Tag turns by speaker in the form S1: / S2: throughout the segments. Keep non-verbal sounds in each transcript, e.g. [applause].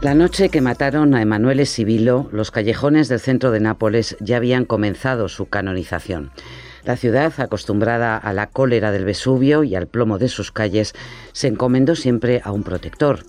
S1: La noche que mataron a Emanuele Sibilo, los callejones del centro de Nápoles ya habían comenzado su canonización. La ciudad, acostumbrada a la cólera del Vesubio y al plomo de sus calles, se encomendó siempre a un protector.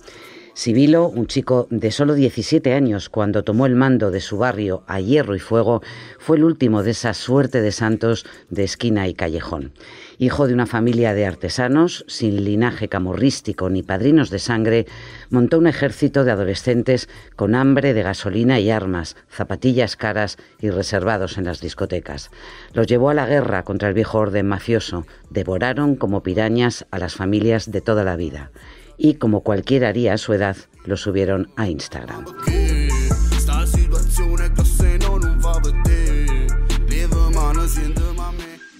S1: Sibilo, un chico de solo 17 años cuando tomó el mando de su barrio a hierro y fuego, fue el último de esa suerte de santos de esquina y callejón. Hijo de una familia de artesanos, sin linaje camorrístico ni padrinos de sangre, montó un ejército de adolescentes con hambre de gasolina y armas, zapatillas caras y reservados en las discotecas. Los llevó a la guerra contra el viejo orden mafioso, devoraron como pirañas a las familias de toda la vida y como cualquiera haría a su edad, lo subieron a Instagram.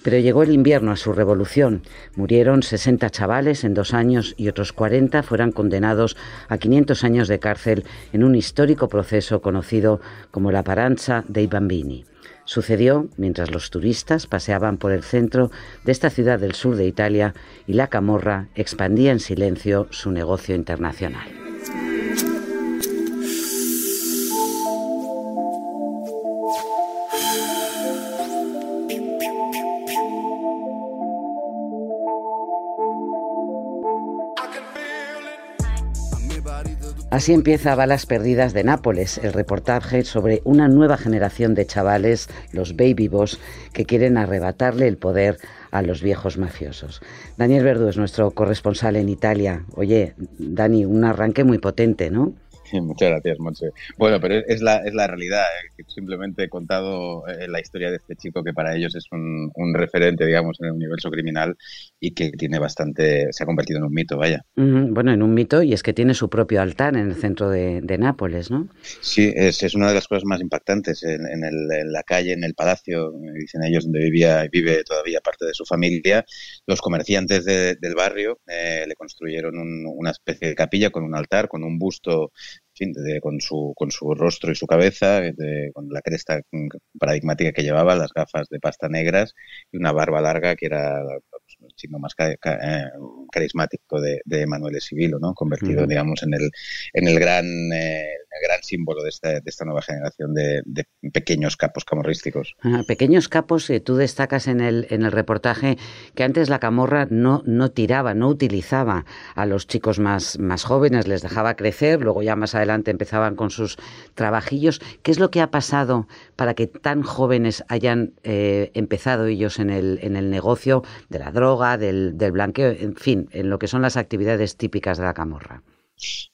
S1: Pero llegó el invierno a su revolución. Murieron 60 chavales en dos años y otros 40 fueron condenados a 500 años de cárcel en un histórico proceso conocido como la Paranza dei Bambini. Sucedió mientras los turistas paseaban por el centro de esta ciudad del sur de Italia y la camorra expandía en silencio su negocio internacional. Así empieza Balas Perdidas de Nápoles, el reportaje sobre una nueva generación de chavales, los baby boss, que quieren arrebatarle el poder a los viejos mafiosos. Daniel Verdú es nuestro corresponsal en Italia. Oye, Dani, un arranque muy potente, ¿no? [laughs]
S2: Muchas gracias, Monse. Bueno, pero es la, es la realidad. ¿eh? Simplemente he contado eh, la historia de este chico que para ellos es un, referente, digamos, en el universo criminal y que tiene bastante, se ha convertido en un mito, vaya.
S1: Bueno, en un mito y es que tiene su propio altar en el centro de, Nápoles, ¿no?
S2: Sí, es, es, una de las cosas más impactantes. En, en, la calle, en el palacio, dicen ellos, donde vivía vive todavía parte de su familia, los comerciantes del barrio eh, le construyeron una especie de capilla con un altar, con un busto con, su, con su rostro y su cabeza, con la cresta paradigmática que llevaba, las gafas de pasta negras y una barba larga que era el signo más eh, carismático de, de Manuel Sibilo, ¿no? convertido, digamos, en el, en el gran, eh, gran símbolo de esta, de esta nueva generación de, pequeños capos camorrísticos.
S1: Ah, pequeños capos, eh, tú destacas en el, en el reportaje que antes la camorra no, no tiraba, no utilizaba a los chicos más, jóvenes, les dejaba crecer, luego ya más adelante empezaban con sus trabajillos. ¿Qué es lo que ha pasado para que tan jóvenes hayan eh, empezado ellos en el, en el negocio de la droga, del blanqueo, en fin, en lo que son las actividades típicas de la camorra?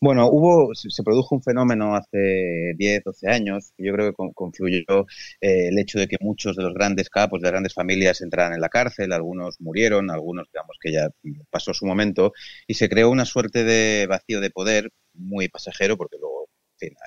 S2: Bueno, hubo, se produjo un fenómeno hace 10, 12 años, que yo creo que confluyó eh, el hecho de que muchos de los grandes capos, de las grandes familias entraran en la cárcel, algunos murieron, algunos digamos que ya pasó su momento, y se creó una suerte de vacío de poder muy pasajero, porque luego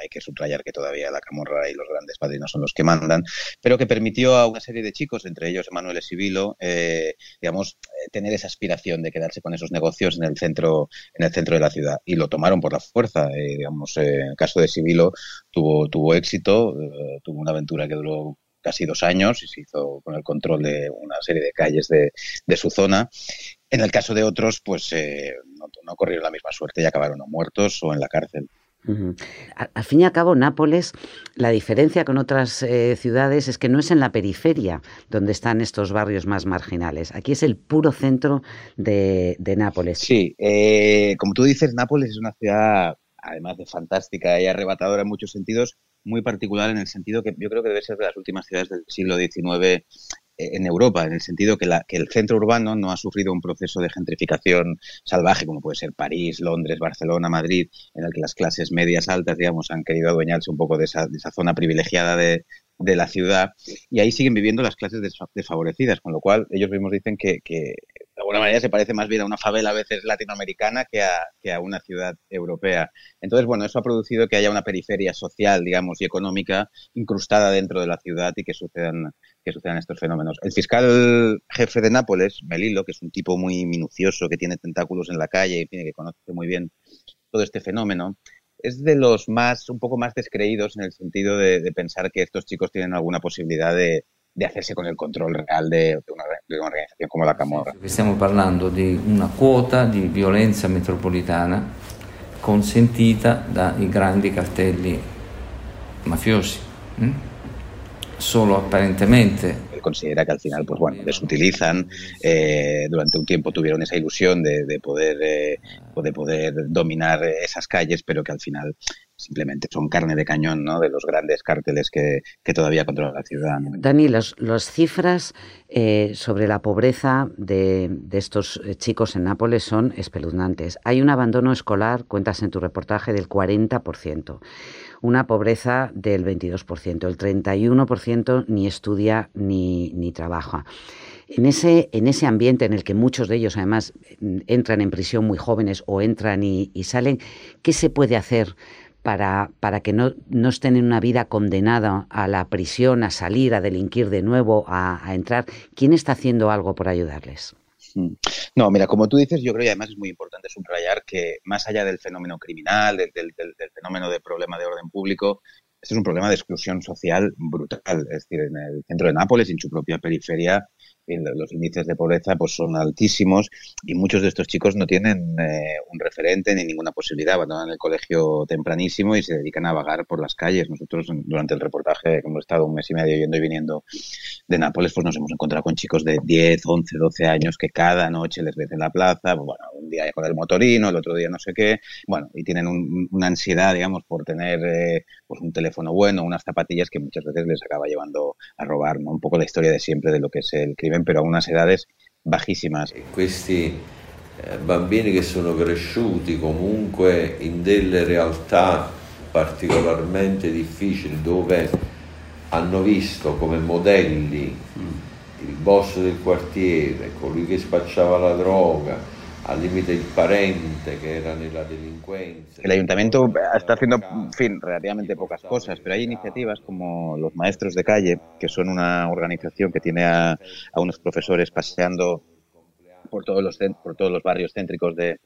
S2: hay que subrayar que todavía la camorra y los grandes padrinos son los que mandan, pero que permitió a una serie de chicos, entre ellos Emanuel Sibilo, eh, digamos, eh, tener esa aspiración de quedarse con esos negocios en el centro, en el centro de la ciudad. Y lo tomaron por la fuerza. Eh, digamos, en el caso de Sibilo tuvo, tuvo éxito, tuvo una aventura que duró casi dos años y se hizo con el control de una serie de calles de, de su zona. En el caso de otros, pues no, no corrieron la misma suerte y acabaron o muertos o en la cárcel.
S1: Al fin y al cabo, Nápoles, la diferencia con otras eh, ciudades es que no es en la periferia donde están estos barrios más marginales. Aquí es el puro centro de, Nápoles.
S2: Sí, eh, como tú dices, Nápoles es una ciudad, además de fantástica y arrebatadora en muchos sentidos, muy particular en el sentido que yo creo que debe ser de las últimas ciudades del siglo XIX en Europa, en el sentido que, la, que el centro urbano no ha sufrido un proceso de gentrificación salvaje, como puede ser París, Londres, Barcelona, Madrid, en el que las clases medias altas, digamos, han querido adueñarse un poco de esa, de esa zona privilegiada de, la ciudad y ahí siguen viviendo las clases desfavorecidas, con lo cual ellos mismos dicen que, de alguna manera se parece más bien a una favela a veces latinoamericana que a, que a una ciudad europea. Entonces, bueno, eso ha producido que haya una periferia social, digamos, y económica incrustada dentro de la ciudad y que sucedan, que sucedan estos fenómenos. El fiscal jefe de Nápoles, Melilo, que es un tipo muy minucioso, que tiene tentáculos en la calle y que conoce muy bien todo este fenómeno, es de los más, un poco más descreídos en el sentido de, pensar que estos chicos tienen alguna posibilidad de, hacerse con el control real de, una, organización como la Camorra.
S3: Estamos hablando de una cuota de violencia metropolitana consentita dai grandi cartelli mafiosi. Solo aparentemente
S2: considera que al final, pues bueno, les utilizan. Eh, durante un tiempo tuvieron esa ilusión de, poder, eh, de poder dominar esas calles, pero que al final simplemente son carne de cañón ¿no? de los grandes cárteles que, todavía controlan la ciudad.
S1: Dani, las cifras eh, sobre la pobreza de, estos chicos en Nápoles son espeluznantes. Hay un abandono escolar, cuentas en tu reportaje, del 40% una pobreza del 22%. El 31% ni estudia ni, ni trabaja. En ese, en ese ambiente en el que muchos de ellos además entran en prisión muy jóvenes o entran y, salen, ¿qué se puede hacer para, para que no, no, estén en una vida condenada a la prisión, a salir, a delinquir de nuevo, a, entrar? ¿Quién está haciendo algo por ayudarles?
S2: Mm. No, mira, como tú dices, yo creo y además es muy importante subrayar que más allá del fenómeno criminal, del, del fenómeno de problema de orden público, este es un problema de exclusión social brutal. Es decir, en el centro de Nápoles, en su propia periferia, los índices de pobreza pues son altísimos y muchos de estos chicos no tienen eh, un referente ni ninguna posibilidad, abandonan el colegio tempranísimo y se dedican a vagar por las calles. Nosotros durante el reportaje que hemos estado un mes y medio yendo y viniendo de Nápoles, pues nos hemos encontrado con chicos de 10, 11, 12 años que cada noche les ven en la plaza, pues, bueno, un día con el motorino, el otro día no sé qué, bueno, y tienen una ansiedad, digamos, por tener eh, pues un teléfono bueno, unas zapatillas que muchas veces les acaba llevando a robar, ¿no? Un poco la historia de siempre de lo que es el crimen pero a unas edades bajísimas.
S4: Questi eh, bambini che sono cresciuti comunque in delle realtà particolarmente difficili dove hanno visto come modelli il boss del quartiere, colui che spacciava la droga, al límite el parente que era en la delincuencia.
S2: El ayuntamiento está haciendo, en fin, relativamente pocas cosas, pero hay iniciativas como los maestros de calle, que son una organización que tiene a, a unos profesores paseando por todos los por todos los barrios céntricos de,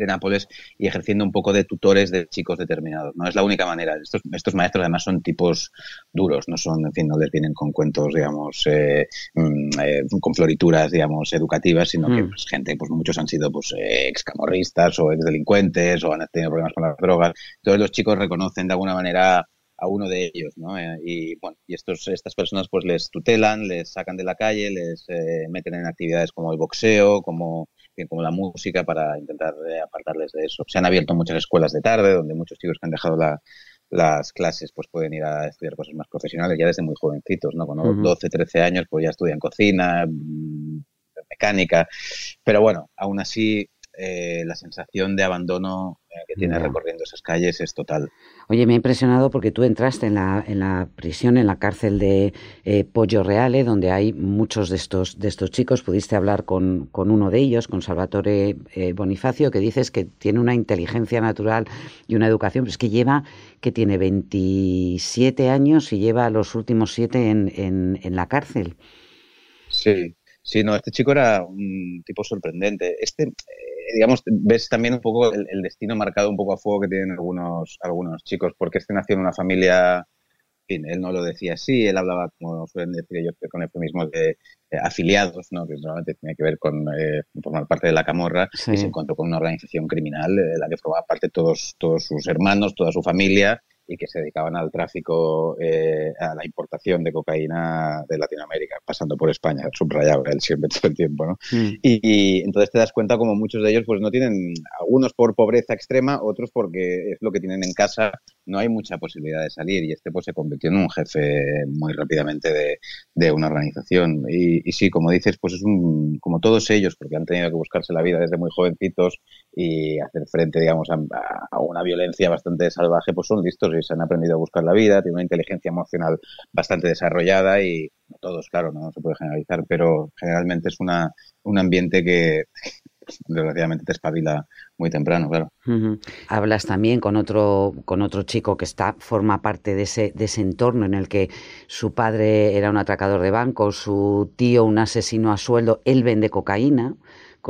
S2: de Nápoles y ejerciendo un poco de tutores de chicos determinados. No es la única manera. Estos, estos maestros además son tipos duros, no son, en fin, no les vienen con cuentos, digamos, eh, mm, eh, con florituras, digamos, educativas, sino que mm. pues, gente, pues muchos han sido pues ex camorristas o ex delincuentes o han tenido problemas con las drogas. Todos los chicos reconocen de alguna manera a uno de ellos, ¿no? Eh, y bueno, y estos, estas personas pues les tutelan, les sacan de la calle, les meten en actividades como el boxeo, como como la música para intentar eh, apartarles de eso. Se han abierto muchas escuelas de tarde donde muchos chicos que han dejado las clases pues pueden ir a estudiar cosas más profesionales ya desde muy jovencitos, ¿no? Con 12, 13 años pues ya estudian cocina, mm, mecánica, pero bueno, aún así eh, la sensación de abandono eh, que tiene recorriendo esas calles es total.
S1: Oye, me ha impresionado porque tú entraste en la, en la prisión, en la cárcel de eh, Pollo Reale, donde hay muchos de estos, de estos chicos. Pudiste hablar con, con uno de ellos, con Salvatore Bonifacio, que dices que tiene una inteligencia natural y una educación, pero es que lleva, que tiene 27 años y lleva los últimos siete en, en, en la cárcel.
S2: Sí, Sí, no, este chico era un tipo sorprendente. Este, eh, digamos, ves también un poco el, destino marcado un poco a fuego que tienen algunos, algunos chicos, porque este nació en una familia, en fin, él no lo decía así, él hablaba, como suelen decir ellos, con eufemismos de eh, afiliados, ¿no? que normalmente tiene que ver con eh, formar parte de la camorra, y se encontró con una organización criminal de la que formaba parte todos, todos sus hermanos, toda su familia, y que se dedicaban al tráfico, eh, a la importación de cocaína de Latinoamérica, pasando por España, subrayado él siempre [laughs] todo el tiempo, ¿no? Mm. Y, entonces te das cuenta como muchos de ellos pues no tienen, algunos por pobreza extrema, otros porque es lo que tienen en casa, no hay mucha posibilidad de salir y este pues se convirtió en un jefe muy rápidamente de, una organización. Y, y, sí, como dices, pues es un, como todos ellos, porque han tenido que buscarse la vida desde muy jovencitos y hacer frente, digamos, a, una violencia bastante salvaje, pues son listos se han aprendido a buscar la vida, tienen una inteligencia emocional bastante desarrollada y no todos, claro, no, se puede generalizar, pero generalmente es una, un ambiente que [laughs] desgraciadamente te espabila muy temprano, claro.
S1: Hablas también con otro, con otro chico que está, forma parte de ese, de ese entorno en el que su padre era un atracador de banco, su tío un asesino a sueldo, él vende cocaína,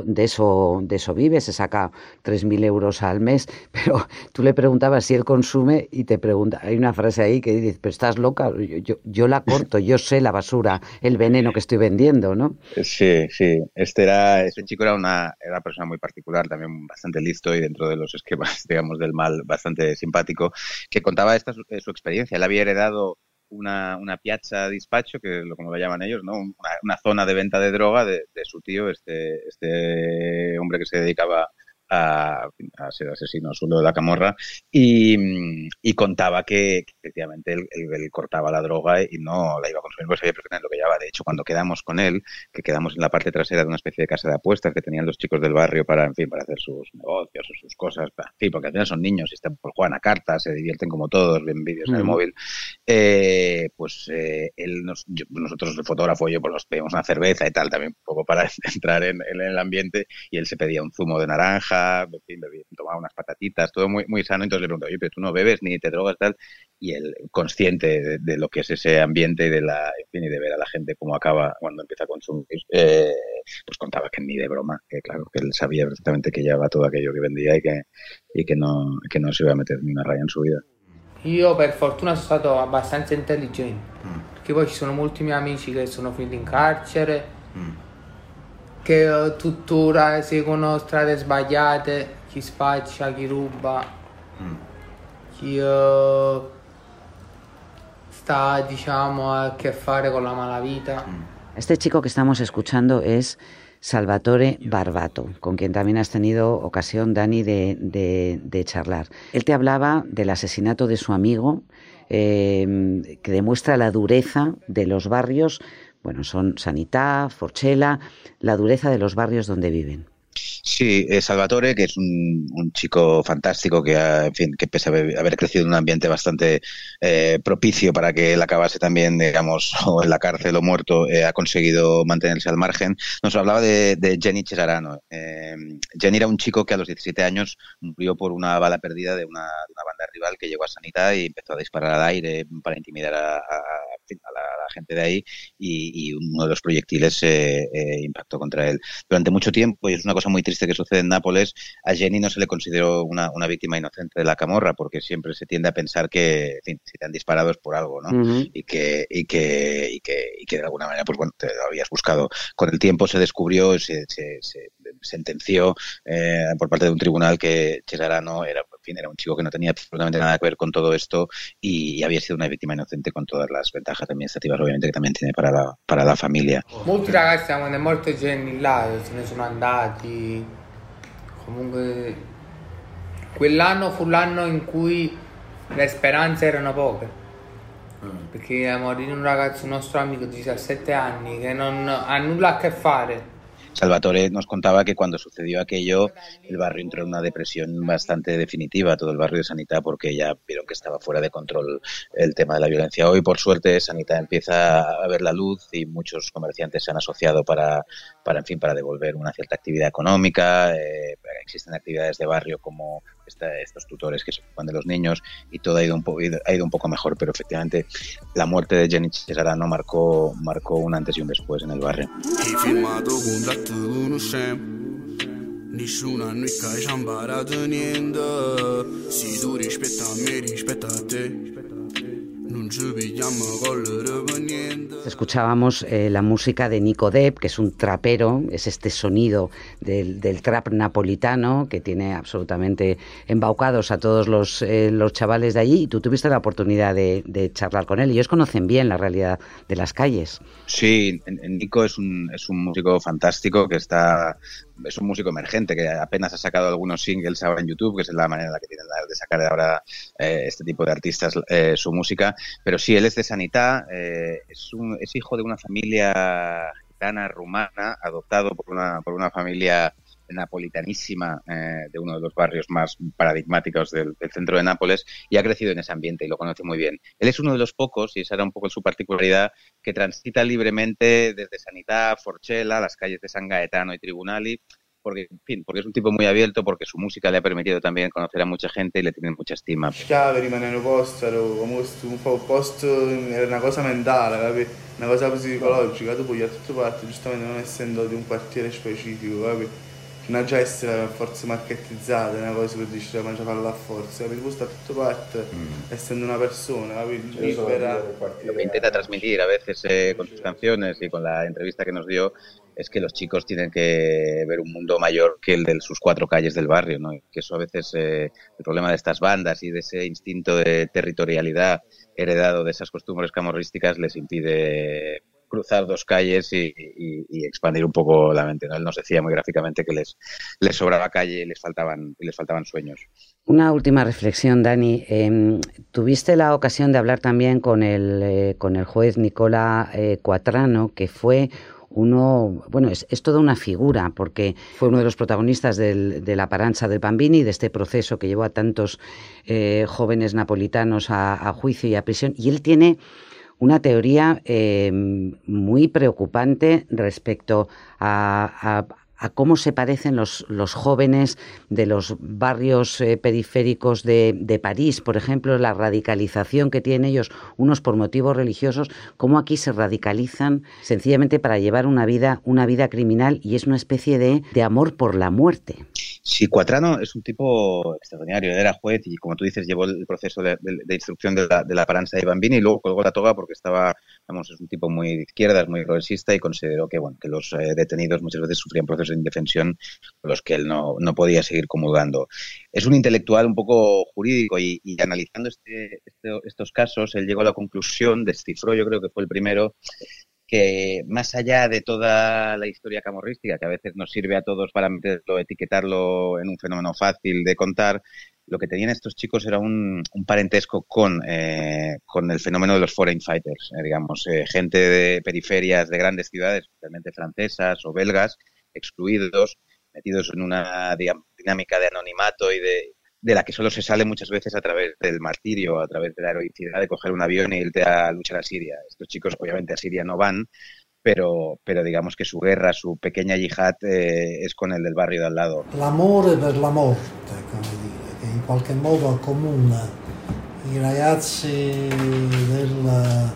S1: de eso, de eso vive, se saca 3.000 euros al mes, [laughs] pero tú le preguntabas si él consume y te pregunta, hay una frase ahí que dice, pero estás loca, yo, yo, la corto, yo sé la basura, el veneno que estoy vendiendo, ¿no?
S2: Sí, sí, este, era, este chico era una, era persona muy particular, también bastante listo y dentro de los esquemas, [laughs] digamos, del mal, bastante simpático, que contaba esta su, su experiencia, él había heredado una, una piazza despacho, que es como lo llaman ellos, ¿no? Una, una, zona de venta de droga de, de su tío, este, este hombre que se dedicaba a, a, ser asesino solo de la camorra y, y contaba que, que efectivamente él, él, él, cortaba la droga y no la iba a consumir, pues sabía perfectamente lo que llevaba. De hecho, cuando quedamos con él, que quedamos en la parte trasera de una especie de casa de apuestas que tenían los chicos del barrio para, en fin, para hacer sus negocios o sus cosas, en fin, porque al final son niños y están, pues, juegan a cartas, se divierten como todos, ven vídeos mm. en el móvil, eh, pues eh, él nos, yo, nosotros, el fotógrafo y yo, pues nos pedimos una cerveza y tal, también un poco para [laughs] entrar en, en el ambiente y él se pedía un zumo de naranja, en fin, bebía, tomaba unas patatitas, todo muy, muy sano. Entonces le pregunto, oye, pero tú no bebes ni te drogas tal. Y él, consciente de, de, lo que es ese ambiente y de la, en fin, y de ver a la gente cómo acaba cuando empieza a consumir, eh, pues contaba que ni de broma, que claro, que él sabía perfectamente que llevaba todo aquello que vendía y que, y que, no, que no se iba a meter ni una raya en su vida.
S5: Io per fortuna sono stato abbastanza intelligente, mm. perché poi ci sono molti miei amici che sono finiti in carcere. Mm che uh, tuttora seguono strade sbagliate, chi spaccia, chi ruba, mm. chi uh, sta diciamo a che fare con la malavita.
S1: Mm. Este chico que estamos escuchando es Salvatore Barbato, con quien también has tenido ocasión, Dani, de, de, de charlar. Él te hablaba del asesinato de su amigo, eh, que demuestra la dureza de los barrios bueno, son Sanità, Forchela, la dureza de los barrios donde viven.
S2: Sí, eh, Salvatore, que es un, chico fantástico que, ha, en fin, que pese a haber, crecido en un ambiente bastante eh, propicio para que él acabase también, digamos, [laughs] o en la cárcel o muerto, eh, ha conseguido mantenerse al margen. Nos hablaba de, Jenny Cesarano. Eh, Jenny era un chico que a los 17 años murió por una bala perdida de una, banda rival que llegó a Sanidad y empezó a disparar al aire para intimidar a, a, la, a la, gente de ahí y, y, uno de los proyectiles eh, impactó contra él. Durante mucho tiempo, y es una cosa muy triste que sucede en Nápoles, a Jenny no se le consideró una, una, víctima inocente de la camorra, porque siempre se tiende a pensar que, en fin, si te han disparado es por algo, ¿no? Uh -huh. y, que, y, que, y, que, y que de alguna manera, pues bueno, te lo habías buscado. Con el tiempo se descubrió, se, se, se sentenció eh, por parte de un tribunal que Cesarano era, fin, era un chico que no tenía absolutamente nada que ver con todo esto y, y había sido una víctima inocente con todas las ventajas administrativas, obviamente, que también tiene para la, para la familia.
S5: Molti ragazzi, quando è morto Jenny là, se ne sono andati. Comunque, quell'anno fu l'anno in cui le speranze erano poche. Perché morì un ragazzo, un nostro amico di 17 anni, che non ha nulla a che fare
S2: Salvatore nos contaba que cuando sucedió aquello, el barrio entró en una depresión bastante definitiva, todo el barrio de Sanidad, porque ya vieron que estaba fuera de control el tema de la violencia. Hoy, por suerte, Sanidad empieza a ver la luz y muchos comerciantes se han asociado para, para en fin, para devolver una cierta actividad económica. Eh, existen actividades de barrio como esta, estos tutores que se ocupan de los niños y todo ha ido un, po ha ido un poco mejor, pero efectivamente la muerte de Jenny Cesarano marcó, marcó un antes y un después en el barrio. Nessuno a noi che ci ha imparato niente Se tu rispetta me, rispetta te Escuchábamos eh, la música de Nico Depp, que es un trapero, es este sonido del, del trap napolitano que tiene absolutamente embaucados a todos los, eh, los chavales de allí. Y tú tuviste la oportunidad de, de, charlar con él. Ellos conocen bien la realidad de las calles. Sí, Nico es un, es un músico fantástico que está es un músico emergente que apenas ha sacado algunos singles ahora en YouTube, que es la manera en la que tienen de sacar ahora eh, este tipo de artistas eh, su música. Pero sí, él es de Sanitá, eh, es, un, es hijo de una familia gitana rumana, adoptado por una, por una familia napolitanísima eh, de uno de los barrios más paradigmáticos del, del, centro de Nápoles y ha crecido en ese ambiente y lo conoce muy bien. Él es uno de los pocos, y esa era un poco su particularidad, que transita libremente desde Sanità, Forchella, las calles de San Gaetano y Tribunali, porque, en fin, porque es un tipo muy abierto, porque su música le ha permitido también conocer a mucha gente y le tienen mucha estima.
S6: Schiave rimanendo posto, ero un po' posto, era una cosa mentale, una cosa psicologica, tu a tutte parti, giustamente non essendo di un quartiere specifico, capi? Non già essere forse marketizzata, una cosa che dici ma già farla a forza, capito? Gusta a tutte parti, mm. essendo una persona? Libera.
S2: Lo que intenta transmitir a veces eh, con sus canciones y con la entrevista que nos dio es que los chicos tienen que ver un mundo mayor que el de sus cuatro calles del barrio, ¿no? Que eso a veces, eh, el problema de estas bandas y de ese instinto de territorialidad heredado de esas costumbres camorrísticas les impide cruzar dos calles y, expandir un poco la mente. Él nos decía muy gráficamente que les, les sobraba calle y les faltaban, y les faltaban sueños.
S1: Una última reflexión, Dani. Em, tuviste la ocasión de hablar también con el, eh, con el juez Nicola eh, Cuatrano, que fue uno, bueno, es, toda una figura, porque fue uno de los protagonistas de la paranza del Bambini, de este proceso que llevó a tantos eh, jóvenes napolitanos a, juicio y a prisión, y él tiene una teoría eh, muy preocupante respecto a, cómo se parecen los, los jóvenes de los barrios eh, periféricos de, de, París, por ejemplo, la radicalización que tienen ellos, unos por motivos religiosos, cómo aquí se radicalizan sencillamente para llevar una vida, una vida criminal y es una especie de amor por la muerte.
S2: Sí, Cuatrano es un tipo extraordinario. Era juez y, como tú dices, llevó el proceso de, instrucción de la, de la paranza de Bambini y luego colgó la toga porque estaba, vamos, es un tipo muy de izquierdas, muy progresista y consideró que, bueno, que los eh, detenidos muchas veces sufrían procesos de indefensión con los que él no, no podía seguir comulgando. Es un intelectual un poco jurídico y, analizando este, este, estos casos, él llegó a la conclusión, descifró, yo creo que fue el primero, que más allá de toda la historia camorrística, que a veces nos sirve a todos para meterlo, etiquetarlo en un fenómeno fácil de contar, lo que tenían estos chicos era un, parentesco con, eh, con el fenómeno de los foreign fighters, eh, digamos, eh, gente de periferias de grandes ciudades, especialmente francesas o belgas, excluidos, metidos en una dinámica de anonimato y de, de la que solo se sale muchas veces a través del martirio, a través de la heroicidad de coger un avión e irte a luchar a Siria. Estos chicos obviamente a Siria no van, pero, pero digamos que su guerra, su pequeña yihad eh, es con el del barrio de al lado.
S7: L'amore per la morte, come dire, che in qualche modo accomuna i ragazzi del,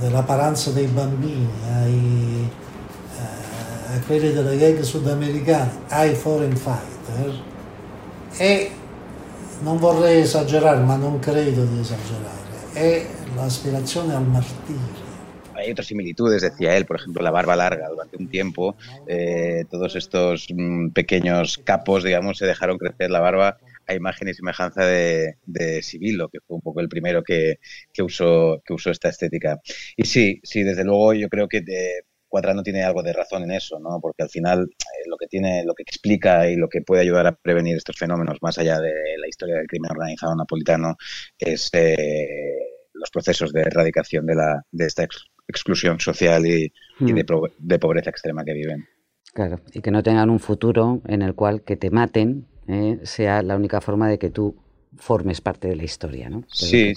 S7: della paranza dei bambini ai, eh, a quelli delle gang sudamericane, ai foreign fighter, e non vorrei esagerare, ma non credo di esagerare, è l'aspirazione al martirio.
S2: hay otras similitudes, decía él, por ejemplo, la barba larga. Durante un tiempo, eh, todos estos mm, pequeños capos, digamos, se dejaron crecer la barba a imagen y semejanza de, de Sibilo, que fue un poco el primero que, que, usó, que usó esta estética. Y sí, sí, desde luego yo creo que de, Cuadrano tiene algo de razón en eso, ¿no? Porque al final eh, lo que tiene, lo que explica y lo que puede ayudar a prevenir estos fenómenos, más allá de la historia del crimen organizado napolitano, es eh, los procesos de erradicación de, la, de esta exclusión social y, hmm. de, pobreza extrema que viven.
S1: Claro, y que no tengan un futuro en el cual que te maten eh, sea la única forma de que tú formes parte de la historia, ¿no?
S2: sí.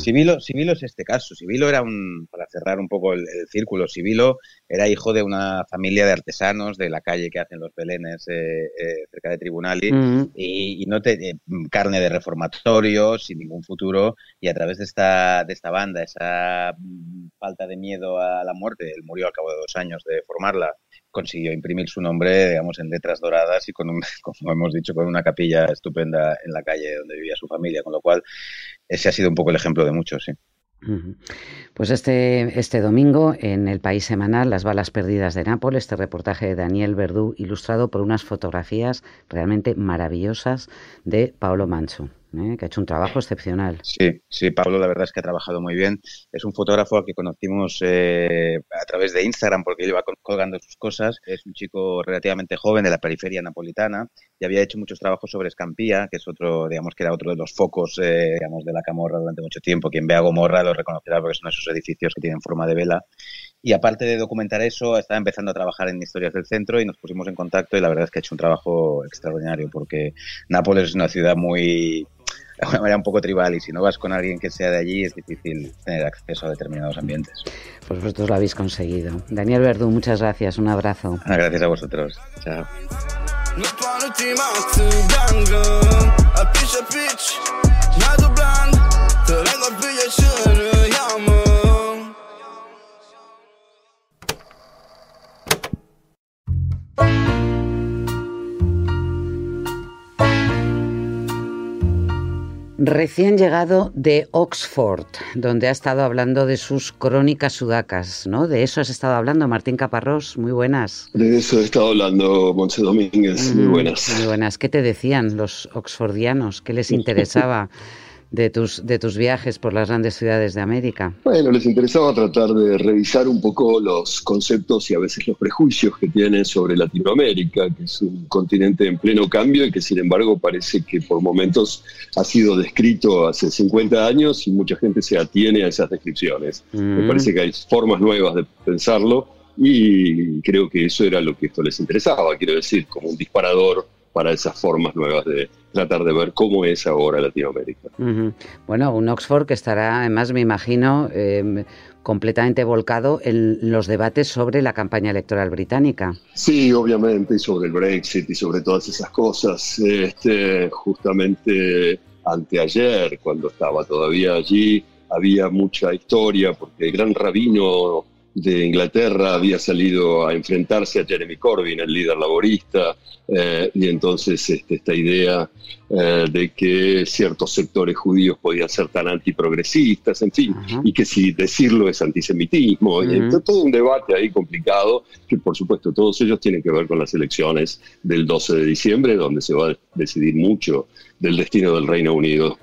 S2: Sibilo, es este caso. Sibilo era un, para cerrar un poco el, círculo, Sibilo era hijo de una familia de artesanos de la calle que hacen los belenes eh, eh, cerca de Tribunali y, no te, eh, carne de reformatorio, sin ningún futuro y a través de esta, de esta banda, esa mm, falta de miedo a la muerte, él murió al cabo de dos años de formarla, consiguió imprimir su nombre, digamos, en letras doradas y con [laughs] como hemos dicho, con una capilla estupenda en la calle donde vivía su familia, con lo cual ese ha sido un poco el ejemplo de muchos, sí.
S1: Pues este, este domingo en el País Semanal, Las balas perdidas de Nápoles, este reportaje de Daniel Verdú, ilustrado por unas fotografías realmente maravillosas de Paolo Mancho. ¿Eh? que ha hecho un trabajo excepcional.
S2: Sí, sí, Pablo, la verdad es que ha trabajado muy bien. Es un fotógrafo al que conocimos eh, a través de Instagram porque lleva colgando sus cosas. Es un chico relativamente joven de la periferia napolitana y había hecho muchos trabajos sobre Escampía, que es otro, digamos, que era otro de los focos, eh, digamos, de la Camorra durante mucho tiempo. Quien vea Gomorra lo reconocerá porque son esos edificios que tienen forma de vela. Y aparte de documentar eso, estaba empezando a trabajar en historias del centro y nos pusimos en contacto y la verdad es que ha hecho un trabajo extraordinario porque Nápoles es una ciudad muy de alguna manera un poco tribal y si no vas con alguien que sea de allí es difícil tener acceso a determinados ambientes.
S1: Pues vosotros lo habéis conseguido. Daniel Verdú, muchas gracias, un abrazo.
S2: Ah, gracias a vosotros. Chao.
S1: Recién llegado de Oxford, donde ha estado hablando de sus crónicas sudacas, ¿no? De eso has estado hablando, Martín Caparrós, muy buenas.
S8: De eso he estado hablando, Monse Domínguez, muy buenas.
S1: Muy buenas. ¿Qué te decían los oxfordianos? ¿Qué les [laughs] interesaba? De tus, de tus viajes por las grandes ciudades de América?
S8: Bueno, les interesaba tratar de revisar un poco los conceptos y a veces los prejuicios que tienen sobre Latinoamérica, que es un continente en pleno cambio y que sin embargo parece que por momentos ha sido descrito hace 50 años y mucha gente se atiene a esas descripciones. Me mm. parece que hay formas nuevas de pensarlo y creo que eso era lo que esto les interesaba, quiero decir, como un disparador para esas formas nuevas de tratar de ver cómo es ahora Latinoamérica.
S1: Bueno, un Oxford que estará, además, me imagino, em, completamente volcado en los debates sobre la campaña electoral británica.
S8: Sí, obviamente, y sobre el Brexit y sobre todas esas cosas. Este, justamente anteayer, cuando estaba todavía allí, había mucha historia porque el gran rabino de Inglaterra había salido a enfrentarse a Jeremy Corbyn, el líder laborista, eh, y entonces este, esta idea eh, de que ciertos sectores judíos podían ser tan antiprogresistas, en fin, y que si decirlo es antisemitismo, y todo un debate ahí complicado, que por supuesto todos ellos tienen que ver con las elecciones del 12 de diciembre, donde se va a decidir mucho del destino del Reino Unido.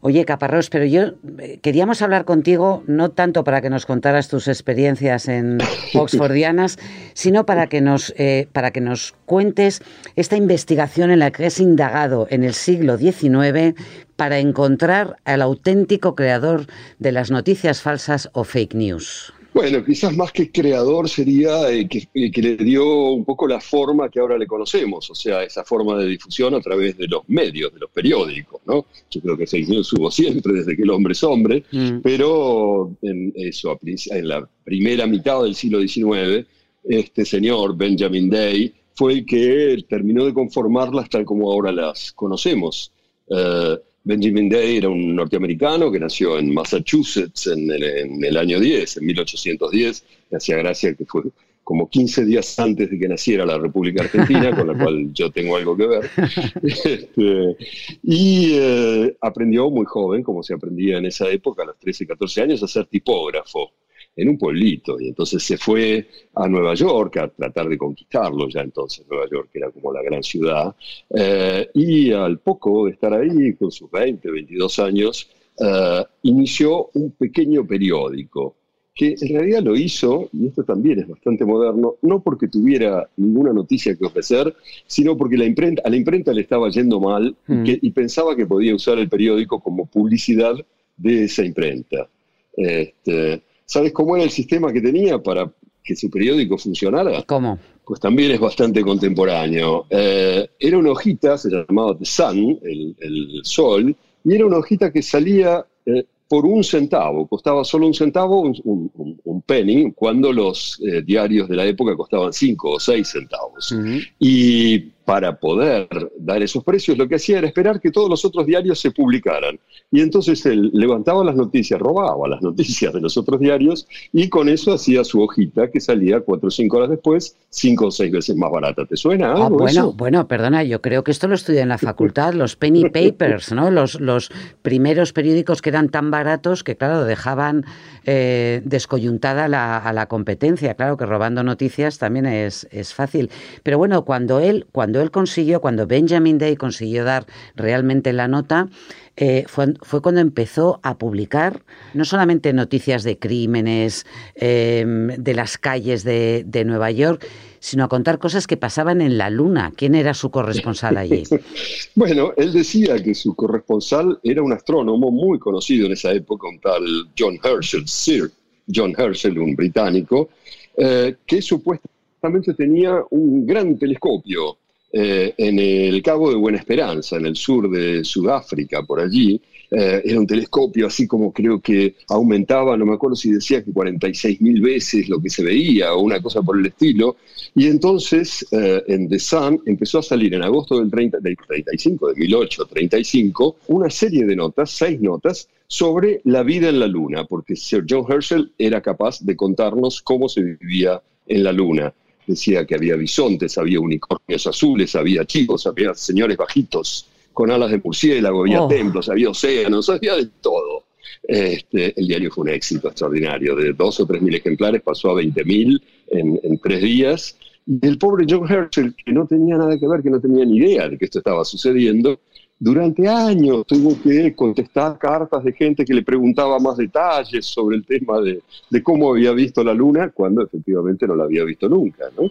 S1: Oye, Caparrós, pero yo eh, queríamos hablar contigo no tanto para que nos contaras tus experiencias en [laughs] Oxfordianas, sino para que nos, para que nos cuentes esta investigación en la que has indagado en el siglo XIX para encontrar al auténtico creador de las noticias falsas o fake news.
S8: Bueno, quizás más que creador sería el que, le dio un poco la forma que ahora le conocemos, o sea, esa forma de difusión a través de los medios, de los periódicos, ¿no? Yo creo que fake news hubo siempre desde que el hombre es hombre, mm. pero en eso, en la primera mitad del siglo XIX, este señor Benjamin Day fue el que terminó de conformarlas tal como ahora las conocemos. Eh, Benjamin Day era un norteamericano que nació en Massachusetts en el, año 10, en 1810, me hacía gracia que fue como 15 días antes de que naciera la República Argentina, con la cual yo tengo algo que ver. [laughs] Este, y eh, aprendió muy joven, como se aprendía en esa época, a los 13, 14 años, a ser tipógrafo en un pueblito. Y entonces se fue a Nueva York a tratar de conquistarlo, ya entonces Nueva York era como la gran ciudad. Eh, y al poco de estar ahí, con sus 20, 22 años, eh, inició un pequeño periódico que en realidad lo hizo, y esto también es bastante moderno, no porque tuviera ninguna noticia que ofrecer, sino porque la imprenta, a la imprenta le estaba yendo mal y, mm. y pensaba que podía usar el periódico como publicidad de esa imprenta. Este, ¿Sabes cómo era el sistema que tenía para que su periódico funcionara?
S1: ¿Cómo?
S8: Pues también es bastante contemporáneo. Eh, era una hojita, se llamaba The Sun, el, Sol, y era una hojita que salía eh, por un centavo, costaba solo un centavo, un, penny, cuando los eh, diarios de la época costaban cinco o seis centavos. Y para poder dar esos precios, lo que hacía era esperar que todos los otros diarios se publicaran. Y entonces él levantaba las noticias, robaba las [laughs] noticias de los otros diarios y con eso hacía su hojita que salía cuatro o cinco horas después, cinco o seis veces más barata. ¿Te suena
S1: ah, bueno, bueno, perdona, yo creo que esto lo estudié en la facultad, los penny [laughs] papers, ¿no? Los, los primeros periódicos que eran tan baratos que, claro, dejaban eh, descoyuntada a la competencia. Claro que robando noticias también es, es fácil. Pero bueno, cuando él, cuando cuando él consiguió, cuando Benjamin Day consiguió dar realmente la nota, eh, fue, cuando empezó a publicar no solamente noticias de crímenes em, de las calles de, Nueva York, sino a contar cosas que pasaban en la Luna. ¿Quién era su corresponsal allí? [laughs]
S8: bueno, él decía que su corresponsal era un astrónomo muy conocido en esa época, un tal John Herschel, Sir John Herschel, un británico, eh, que supuestamente tenía un gran telescopio eh, en el Cabo de Buena Esperanza, en el sur de Sudáfrica, por allí. Eh, era un telescopio así como creo que aumentaba, no me acuerdo si decía que 46 mil veces lo que se veía o una cosa por el estilo. Y entonces eh, en The Sun empezó a salir en agosto del, 30, del 35, de 1835, una serie de notas, seis notas, sobre la vida en la Luna, porque Sir John Herschel era capaz de contarnos cómo se vivía en la Luna decía que había bisontes, había unicornios azules, había chicos, había señores bajitos con alas de murciélago, había oh. templos, había océanos, había de todo. Este, el diario fue un éxito extraordinario. De dos o tres mil ejemplares pasó a veinte mil en, en tres días. Y el pobre John Herschel, que no tenía nada que ver, que no tenía ni idea de que esto estaba sucediendo, durante años tuvo que contestar cartas de gente que le preguntaba más detalles sobre el tema de, cómo había visto la luna, cuando efectivamente no la había visto nunca. ¿no?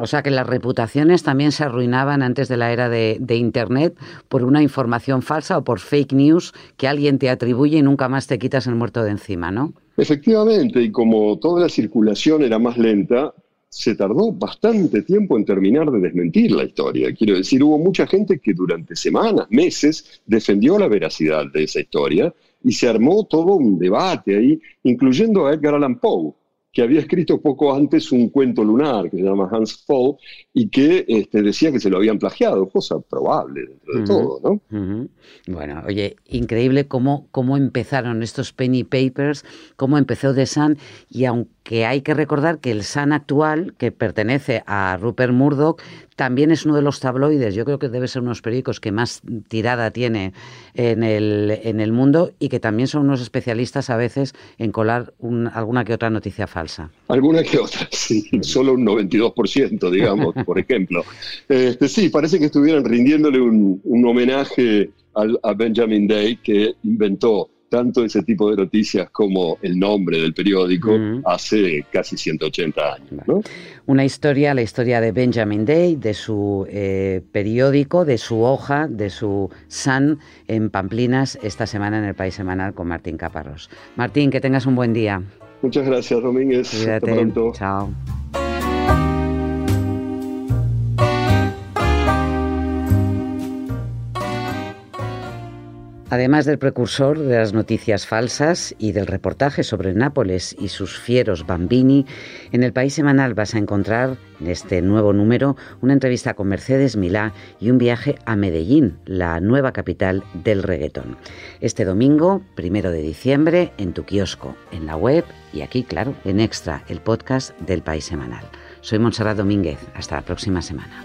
S1: O sea que las reputaciones también se arruinaban antes de la era de, de, Internet por una información falsa o por fake news que alguien te atribuye y nunca más te quitas el muerto de encima, ¿no?
S8: Efectivamente, y como toda la circulación era más lenta, se tardó bastante tiempo en terminar de desmentir la historia. Quiero decir, hubo mucha gente que durante semanas, meses, defendió la veracidad de esa historia y se armó todo un debate ahí, incluyendo a Edgar Allan Poe, que había escrito poco antes un cuento lunar que se llama Hans Paul y que este, decía que se lo habían plagiado, cosa probable dentro de todo, ¿no?
S1: Bueno, oye, increíble cómo, cómo empezaron estos penny papers, cómo empezó The Sun y aunque hay que recordar que el Sun actual, que pertenece a Rupert Murdoch, también es uno de los tabloides, yo creo que debe ser uno de los periódicos que más tirada tiene en el, en el mundo y que también son unos especialistas a veces en colar alguna que otra noticia falsa.
S8: Alguna que otra, [laughs] sí, solo un 92%, digamos, [laughs] por ejemplo. Este, sí, parece que estuvieran rindiéndole un, un homenaje a Benjamin Day, que inventó tanto ese tipo de noticias como el nombre del periódico hace casi 180 años.
S1: Una historia, la historia de Benjamin Day, de su eh, periódico, de su hoja, de su Sun en Pamplinas esta semana en el País Semanal con Martín Caparrós. Martín, que tengas un buen día.
S8: Muchas gracias, Domínguez.
S1: Hasta pronto. Chao. Además del precursor de las noticias falsas y del reportaje sobre Nápoles y sus fieros bambini, en el País Semanal vas a encontrar en este nuevo número una entrevista con Mercedes Milá y un viaje a Medellín, la nueva capital del reggaetón. Este domingo, primero de diciembre, en tu kiosco, en la web y aquí, claro, en Extra, el podcast del País Semanal. Soy Montserrat Domínguez. Hasta la próxima semana.